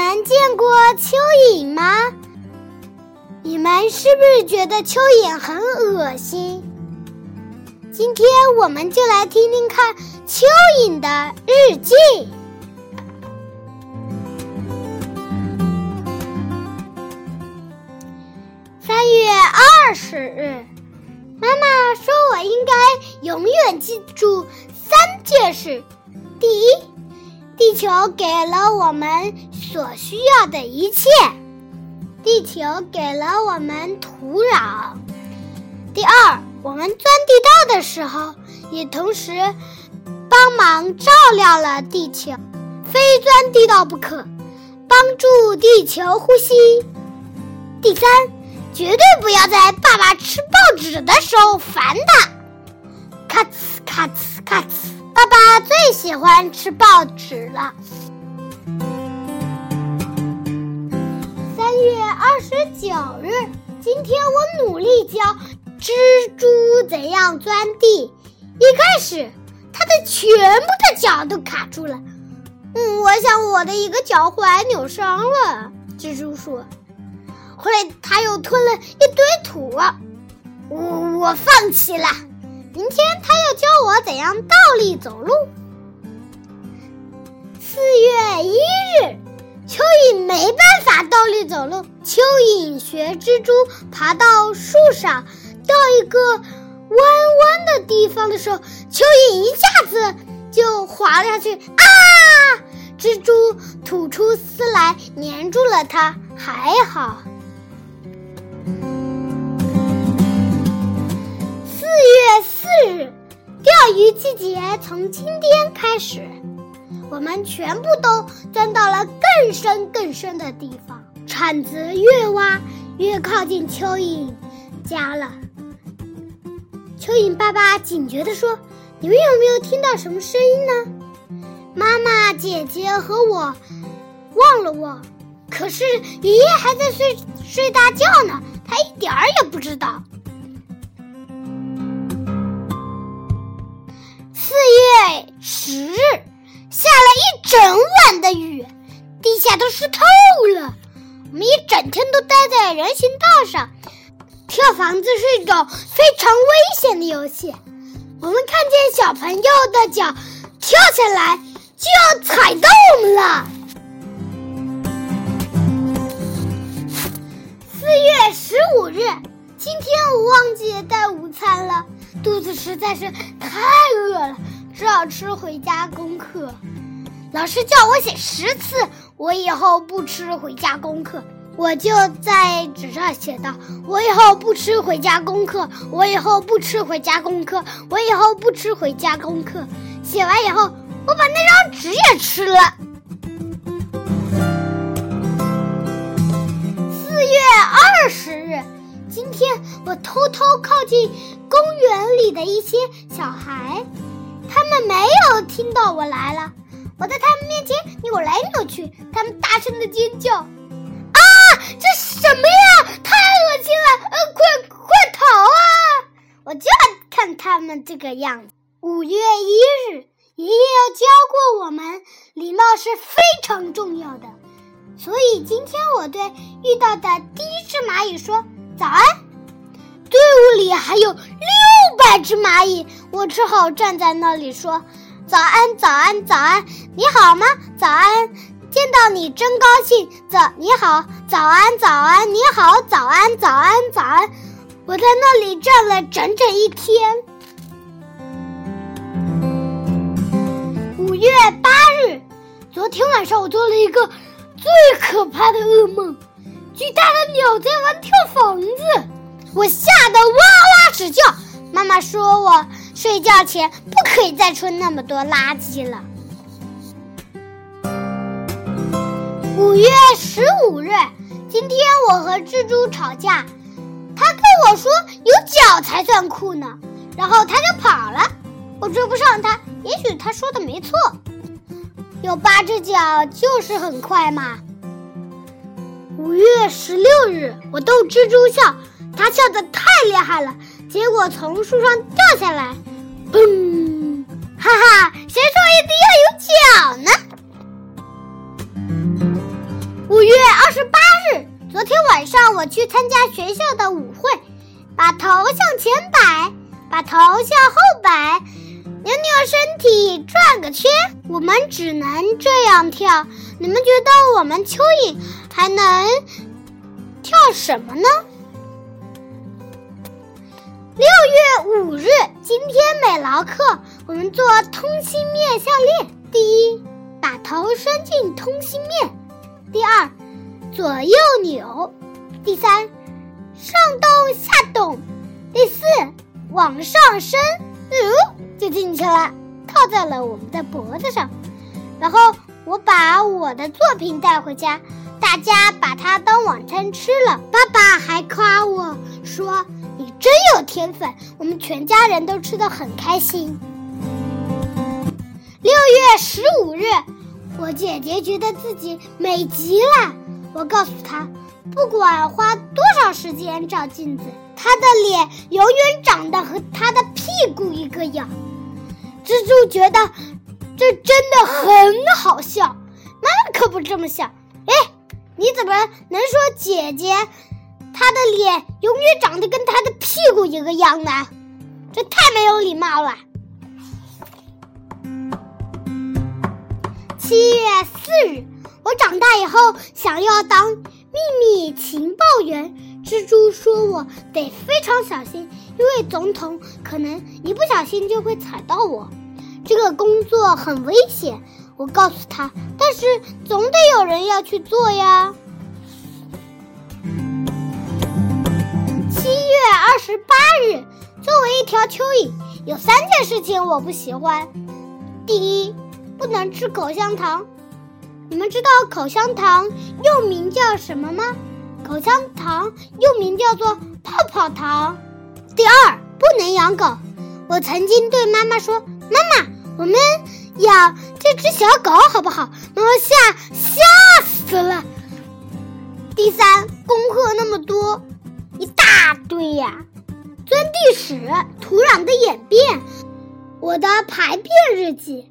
们见过蚯蚓吗？你们是不是觉得蚯蚓很恶心？今天我们就来听听看蚯蚓的日记。三月二十日，妈妈说我应该永远记住三件事：第一，地球给了我们所需要的一切。地球给了我们土壤。第二，我们钻地道的时候，也同时帮忙照料了地球，非钻地道不可，帮助地球呼吸。第三，绝对不要在爸爸吃报纸的时候烦他。咔呲咔呲咔呲，爸爸最喜欢吃报纸了。三月二十九日，今天我努力教蜘蛛怎样钻地。一开始，它的全部的脚都卡住了。嗯，我想我的一个脚踝扭伤了。蜘蛛说。后来，它又吞了一堆土。我我放弃了。明天，他要教我怎样倒立走路。四月一日。蚯蚓没办法倒立走路。蚯蚓学蜘蛛爬到树上，到一个弯弯的地方的时候，蚯蚓一下子就滑了下去。啊！蜘蛛吐出丝来粘住了它，还好。日，钓鱼季节从今天开始。我们全部都钻到了更深更深的地方，铲子越挖越靠近蚯蚓家了。蚯蚓爸爸警觉地说：“你们有没有听到什么声音呢？”妈妈、姐姐和我望了望，可是爷爷还在睡睡大觉呢，他一点儿也不知道。十日。下了一整晚的雨，地下都湿透了。我们一整天都待在人行道上，跳房子是一种非常危险的游戏。我们看见小朋友的脚跳下来就要踩到我们了。四月十五日，今天我忘记带午餐了，肚子实在是太饿了。只好吃回家功课。老师叫我写十次，我以后不吃回家功课。我就在纸上写道：“我以后不吃回家功课，我以后不吃回家功课，我以后不吃回家功课。”写完以后，我把那张纸也吃了。四月二十日，今天我偷偷靠近公园里的一些小孩。他们没有听到我来了，我在他们面前扭来扭去，他们大声的尖叫：“啊，这什么呀？太恶心了！呃，快快逃啊！”我就要看他们这个样子。五月一日，爷爷要教过我们，礼貌是非常重要的，所以今天我对遇到的第一只蚂蚁说：“早安。”队伍里还有六百只蚂蚁，我只好站在那里说：“早安，早安，早安，你好吗？早安，见到你真高兴。早，你好，早安，早安，你好，早安，早安，早安。”我在那里站了整整一天。五月八日，昨天晚上我做了一个最可怕的噩梦，巨大的鸟在玩跳房子。我吓得哇哇直叫，妈妈说我睡觉前不可以再吃那么多垃圾了。五月十五日，今天我和蜘蛛吵架，他跟我说有脚才算酷呢，然后他就跑了，我追不上他。也许他说的没错，有八只脚就是很快嘛。五月十六日，我逗蜘蛛笑。它跳的太厉害了，结果从树上掉下来，砰！哈哈，谁说一定要有脚呢？五月二十八日，昨天晚上我去参加学校的舞会，把头向前摆，把头向后摆，扭扭身体转个圈，我们只能这样跳。你们觉得我们蚯蚓还能跳什么呢？六月五日，今天美劳课，我们做通心面项链。第一，把头伸进通心面；第二，左右扭；第三，上动下动；第四，往上升，哦，就进去了，套在了我们的脖子上，然后。我把我的作品带回家，大家把它当晚餐吃了。爸爸还夸我说：“真有天分。”我们全家人都吃得很开心。六月十五日，我姐姐觉得自己美极了。我告诉她，不管花多少时间照镜子，她的脸永远长得和她的屁股一个样。蜘蛛觉得。这真的很好笑，妈妈可不这么想。哎，你怎么能说姐姐他的脸永远长得跟他的屁股一个样呢？这太没有礼貌了。七月四日，我长大以后想要当秘密情报员。蜘蛛说我得非常小心，因为总统可能一不小心就会踩到我。这个工作很危险，我告诉他。但是总得有人要去做呀。十八日，作为一条蚯蚓，有三件事情我不喜欢。第一，不能吃口香糖。你们知道口香糖又名叫什么吗？口香糖又名叫做泡泡糖。第二，不能养狗。我曾经对妈妈说：“妈妈。”我们养这只小狗好不好？妈妈吓吓死了。第三，功课那么多，一大堆呀。钻地史、土壤的演变、我的排便日记、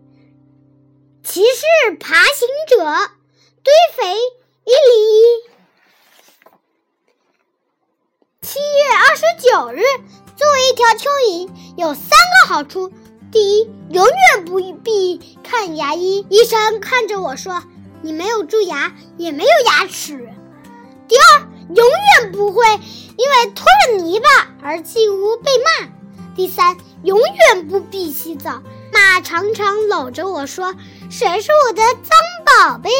骑士爬行者、堆肥一零一。七月二十九日，作为一条蚯蚓，有三个好处。第一，永远不必看牙医。医生看着我说：“你没有蛀牙，也没有牙齿。”第二，永远不会因为拖了泥巴而进屋被骂。第三，永远不必洗澡。妈常常搂着我说：“谁是我的脏宝贝呀？”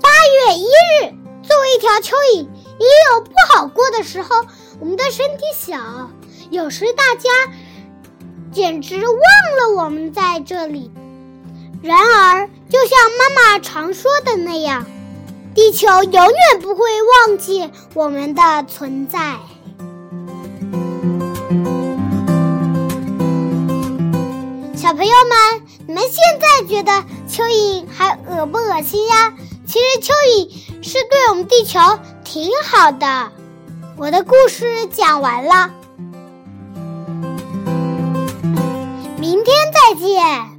八月一日，作为一条蚯蚓，也有不好过的时候。我们的身体小。有时大家简直忘了我们在这里。然而，就像妈妈常说的那样，地球永远不会忘记我们的存在。小朋友们，你们现在觉得蚯蚓还恶不恶心呀？其实蚯蚓是对我们地球挺好的。我的故事讲完了。明天再见。